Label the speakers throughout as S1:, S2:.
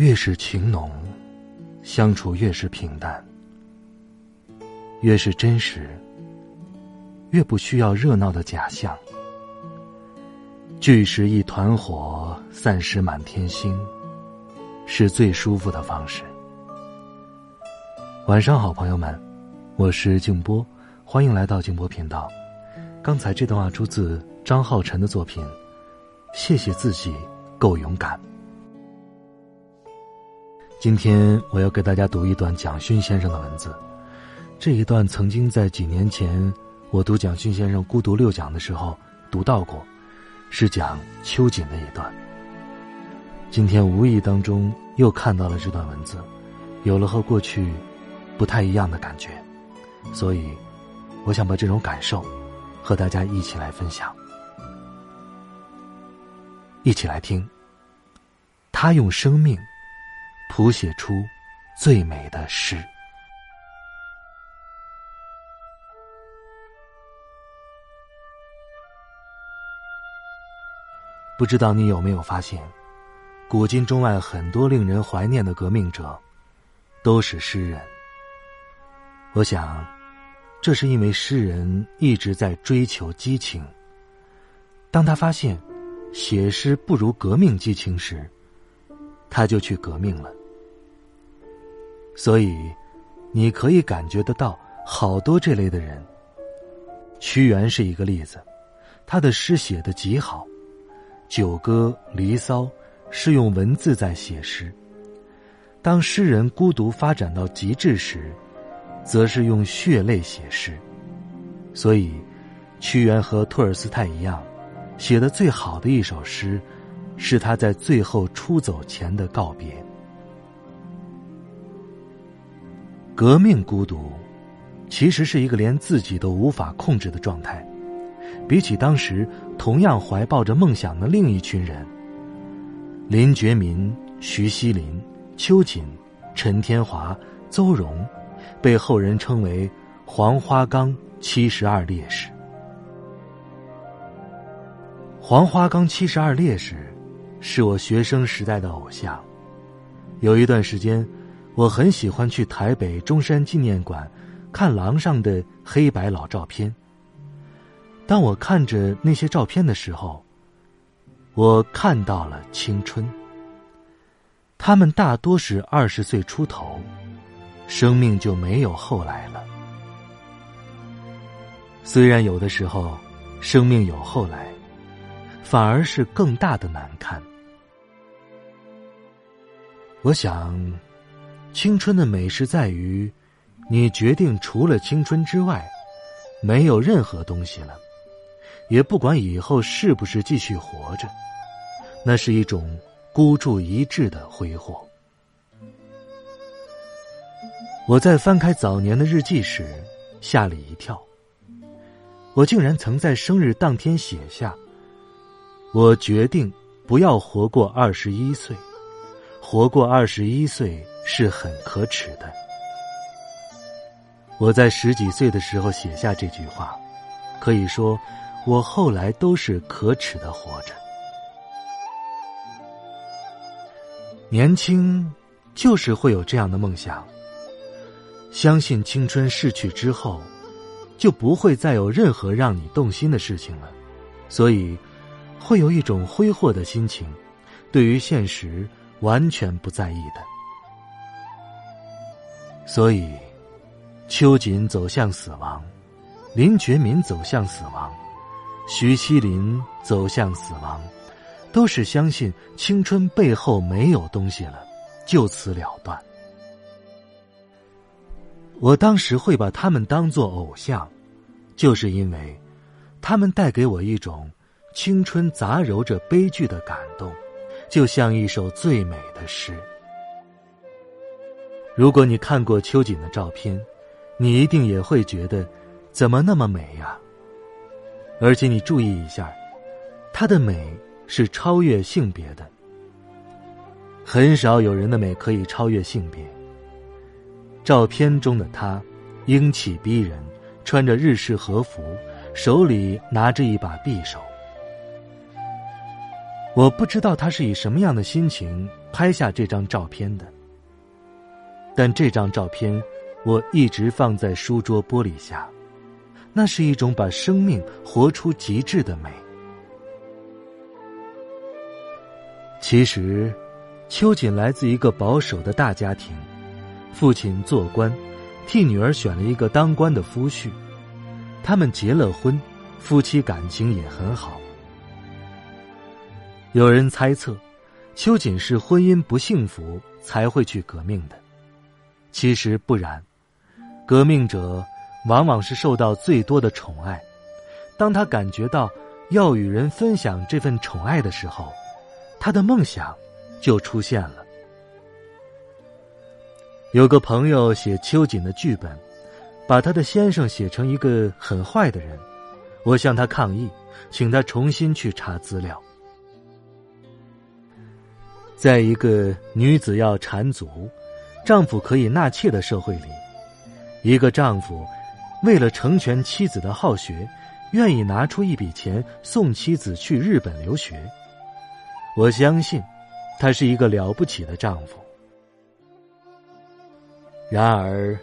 S1: 越是情浓，相处越是平淡；越是真实，越不需要热闹的假象。聚时一团火，散时满天星，是最舒服的方式。晚上好，朋友们，我是静波，欢迎来到静波频道。刚才这段话出自张浩晨的作品，《谢谢自己够勇敢》。今天我要给大家读一段蒋勋先生的文字，这一段曾经在几年前我读蒋勋先生《孤独六讲》的时候读到过，是讲秋瑾的一段。今天无意当中又看到了这段文字，有了和过去不太一样的感觉，所以我想把这种感受和大家一起来分享，一起来听。他用生命。谱写出最美的诗。不知道你有没有发现，古今中外很多令人怀念的革命者，都是诗人。我想，这是因为诗人一直在追求激情。当他发现写诗不如革命激情时，他就去革命了。所以，你可以感觉得到好多这类的人。屈原是一个例子，他的诗写的极好，《九歌》《离骚》是用文字在写诗。当诗人孤独发展到极致时，则是用血泪写诗。所以，屈原和托尔斯泰一样，写的最好的一首诗，是他在最后出走前的告别。革命孤独，其实是一个连自己都无法控制的状态。比起当时同样怀抱着梦想的另一群人，林觉民、徐锡林、秋瑾、陈天华、邹容，被后人称为“黄花岗七十二烈士”。黄花岗七十二烈士，是我学生时代的偶像。有一段时间。我很喜欢去台北中山纪念馆看廊上的黑白老照片。当我看着那些照片的时候，我看到了青春。他们大多是二十岁出头，生命就没有后来了。虽然有的时候，生命有后来，反而是更大的难堪。我想。青春的美是在于，你决定除了青春之外，没有任何东西了，也不管以后是不是继续活着，那是一种孤注一掷的挥霍。我在翻开早年的日记时，吓了一跳，我竟然曾在生日当天写下：“我决定不要活过二十一岁，活过二十一岁。”是很可耻的。我在十几岁的时候写下这句话，可以说，我后来都是可耻的活着。年轻，就是会有这样的梦想。相信青春逝去之后，就不会再有任何让你动心的事情了，所以，会有一种挥霍的心情，对于现实完全不在意的。所以，秋瑾走向死亡，林觉民走向死亡，徐锡林走向死亡，都是相信青春背后没有东西了，就此了断。我当时会把他们当作偶像，就是因为，他们带给我一种青春杂糅着悲剧的感动，就像一首最美的诗。如果你看过秋瑾的照片，你一定也会觉得，怎么那么美呀？而且你注意一下，她的美是超越性别的。很少有人的美可以超越性别。照片中的她，英气逼人，穿着日式和服，手里拿着一把匕首。我不知道她是以什么样的心情拍下这张照片的。但这张照片，我一直放在书桌玻璃下，那是一种把生命活出极致的美。其实，秋瑾来自一个保守的大家庭，父亲做官，替女儿选了一个当官的夫婿，他们结了婚，夫妻感情也很好。有人猜测，秋瑾是婚姻不幸福才会去革命的。其实不然，革命者往往是受到最多的宠爱。当他感觉到要与人分享这份宠爱的时候，他的梦想就出现了。有个朋友写秋瑾的剧本，把他的先生写成一个很坏的人。我向他抗议，请他重新去查资料。在一个女子要缠足。丈夫可以纳妾的社会里，一个丈夫为了成全妻子的好学，愿意拿出一笔钱送妻子去日本留学。我相信，他是一个了不起的丈夫。然而，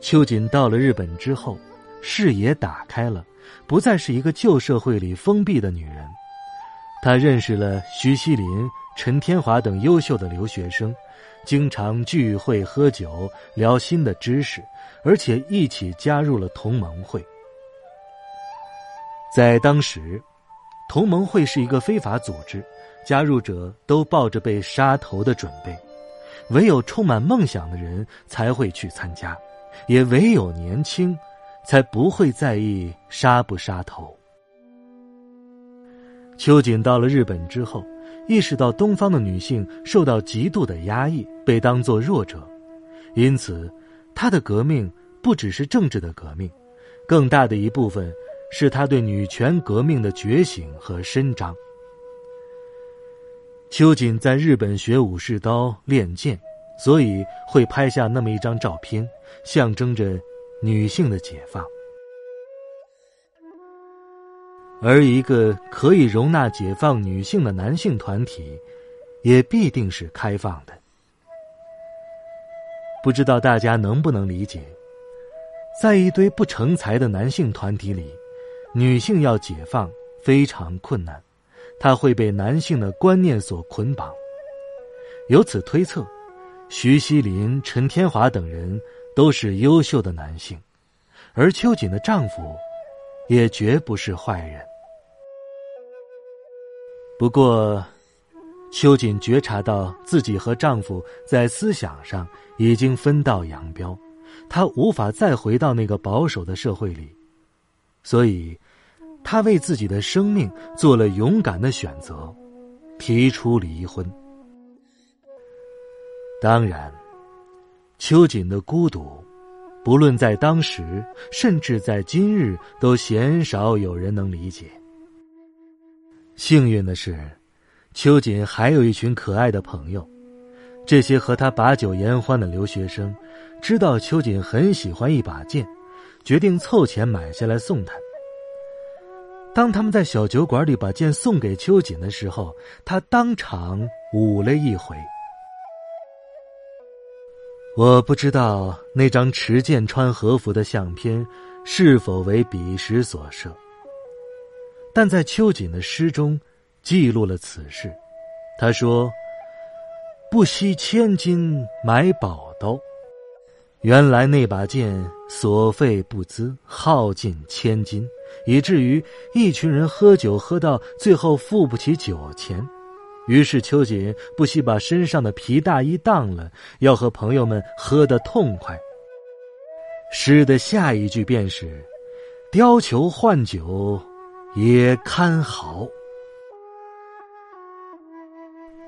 S1: 秋瑾到了日本之后，视野打开了，不再是一个旧社会里封闭的女人。她认识了徐锡林、陈天华等优秀的留学生。经常聚会喝酒聊新的知识，而且一起加入了同盟会。在当时，同盟会是一个非法组织，加入者都抱着被杀头的准备，唯有充满梦想的人才会去参加，也唯有年轻，才不会在意杀不杀头。秋瑾到了日本之后。意识到东方的女性受到极度的压抑，被当作弱者，因此，她的革命不只是政治的革命，更大的一部分是她对女权革命的觉醒和伸张。秋瑾在日本学武士刀练剑，所以会拍下那么一张照片，象征着女性的解放。而一个可以容纳解放女性的男性团体，也必定是开放的。不知道大家能不能理解，在一堆不成才的男性团体里，女性要解放非常困难，她会被男性的观念所捆绑。由此推测，徐锡林、陈天华等人都是优秀的男性，而秋瑾的丈夫，也绝不是坏人。不过，秋瑾觉察到自己和丈夫在思想上已经分道扬镳，她无法再回到那个保守的社会里，所以，她为自己的生命做了勇敢的选择，提出离婚。当然，秋瑾的孤独，不论在当时，甚至在今日，都鲜少有人能理解。幸运的是，秋瑾还有一群可爱的朋友。这些和他把酒言欢的留学生，知道秋瑾很喜欢一把剑，决定凑钱买下来送他。当他们在小酒馆里把剑送给秋瑾的时候，他当场舞了一回。我不知道那张持剑穿和服的相片是否为彼时所摄。但在秋瑾的诗中，记录了此事。他说：“不惜千金买宝刀，原来那把剑所费不资，耗尽千金，以至于一群人喝酒喝到最后付不起酒钱。于是秋瑾不惜把身上的皮大衣当了要和朋友们喝得痛快。诗的下一句便是貂裘换酒也堪豪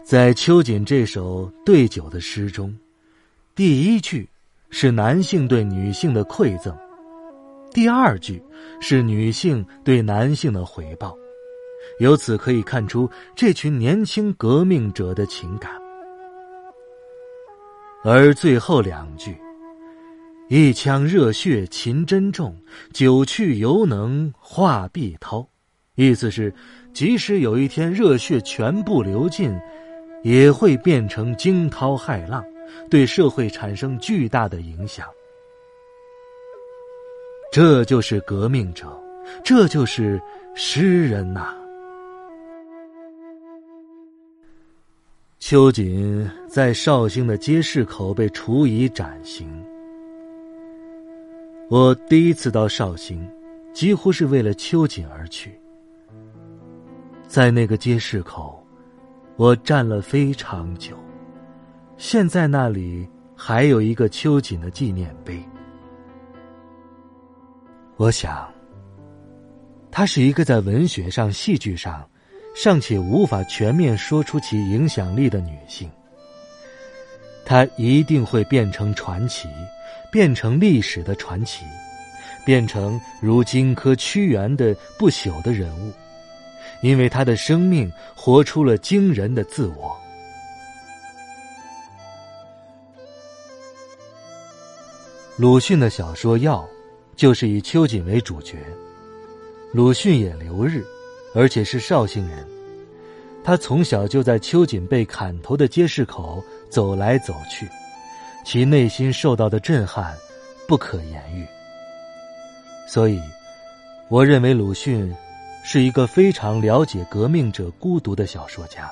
S1: 在秋瑾这首对酒的诗中第一句是男性对女性的馈赠第二句是女性对男性的回报。由此可以看出这群年轻革命者的情感。而最后两句，“一腔热血勤珍重，酒去犹能化碧涛”，意思是，即使有一天热血全部流尽，也会变成惊涛骇浪，对社会产生巨大的影响。这就是革命者，这就是诗人呐。秋瑾在绍兴的街市口被处以斩刑。我第一次到绍兴，几乎是为了秋瑾而去。在那个街市口，我站了非常久。现在那里还有一个秋瑾的纪念碑。我想，他是一个在文学上、戏剧上。尚且无法全面说出其影响力的女性，她一定会变成传奇，变成历史的传奇，变成如荆轲、屈原的不朽的人物，因为她的生命活出了惊人的自我。鲁迅的小说《药》，就是以秋瑾为主角，鲁迅也留日。而且是绍兴人，他从小就在秋瑾被砍头的街市口走来走去，其内心受到的震撼不可言喻。所以，我认为鲁迅是一个非常了解革命者孤独的小说家。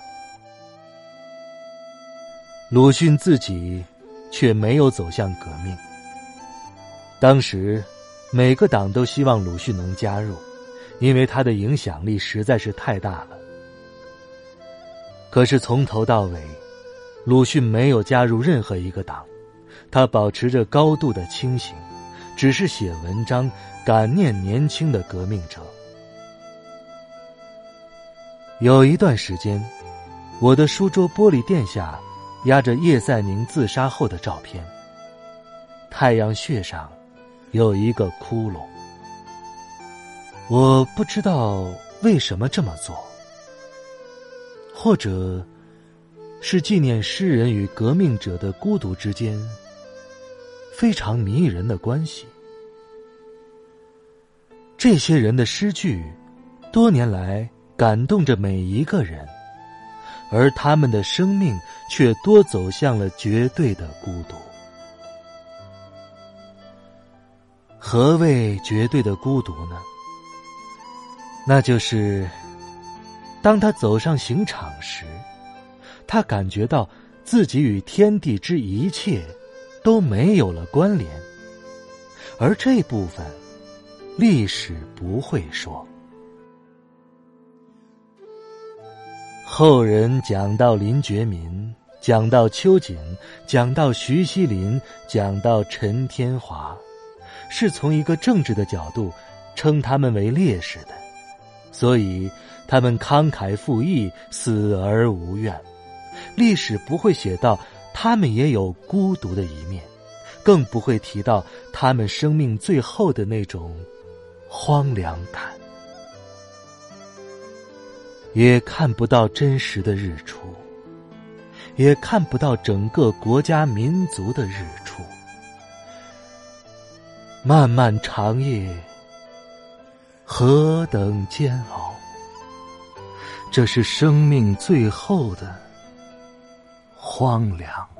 S1: 鲁迅自己却没有走向革命。当时，每个党都希望鲁迅能加入。因为他的影响力实在是太大了。可是从头到尾，鲁迅没有加入任何一个党，他保持着高度的清醒，只是写文章感念年轻的革命者。有一段时间，我的书桌玻璃垫下压着叶赛宁自杀后的照片，太阳穴上有一个窟窿。我不知道为什么这么做，或者是纪念诗人与革命者的孤独之间非常迷人的关系。这些人的诗句，多年来感动着每一个人，而他们的生命却多走向了绝对的孤独。何谓绝对的孤独呢？那就是，当他走上刑场时，他感觉到自己与天地之一切都没有了关联，而这部分历史不会说。后人讲到林觉民，讲到秋瑾，讲到徐锡麟，讲到陈天华，是从一个政治的角度称他们为烈士的。所以，他们慷慨赴义，死而无怨。历史不会写到他们也有孤独的一面，更不会提到他们生命最后的那种荒凉感。也看不到真实的日出，也看不到整个国家民族的日出。漫漫长夜。何等煎熬！这是生命最后的荒凉。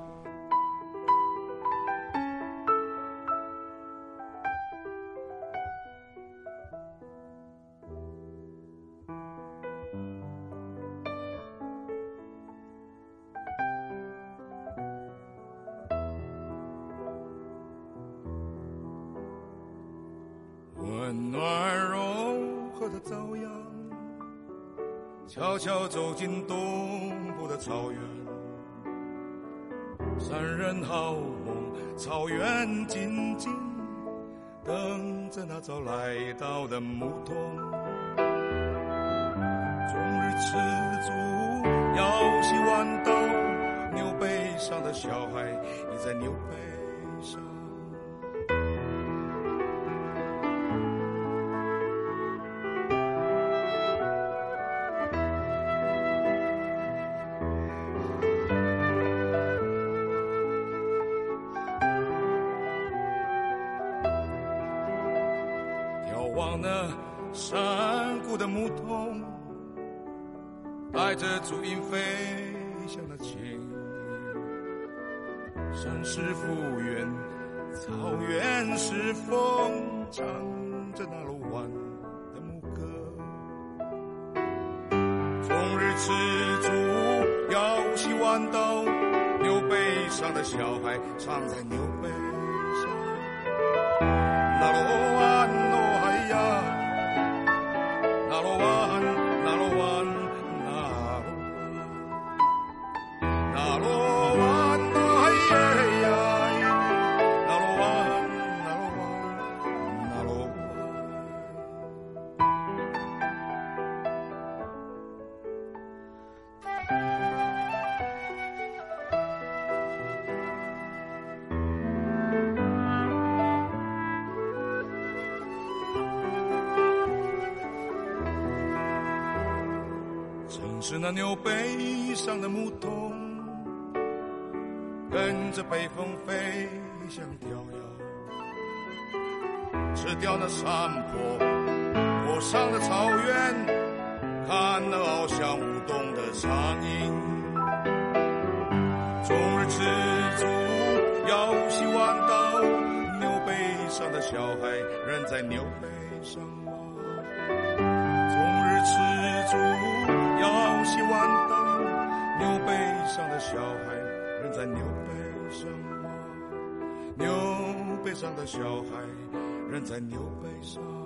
S2: 三人好梦，草原静静等着那早来到的牧童。终日吃足，要洗碗。上的小孩倚在牛背眺望那山谷的牧童，带着足音飞翔的琴，山是复原，草原是风，唱着那鲁湾的牧歌。终日吃竹，摇起弯刀，牛背上的小孩唱在牛背是那牛背上的牧童，跟着北风飞向飘摇，吃掉那山坡坡上的草原，看那翱翔舞动的苍蝇。终日吃竹，摇起弯刀，牛背上的小孩仍在牛背上上的小孩仍在牛背上。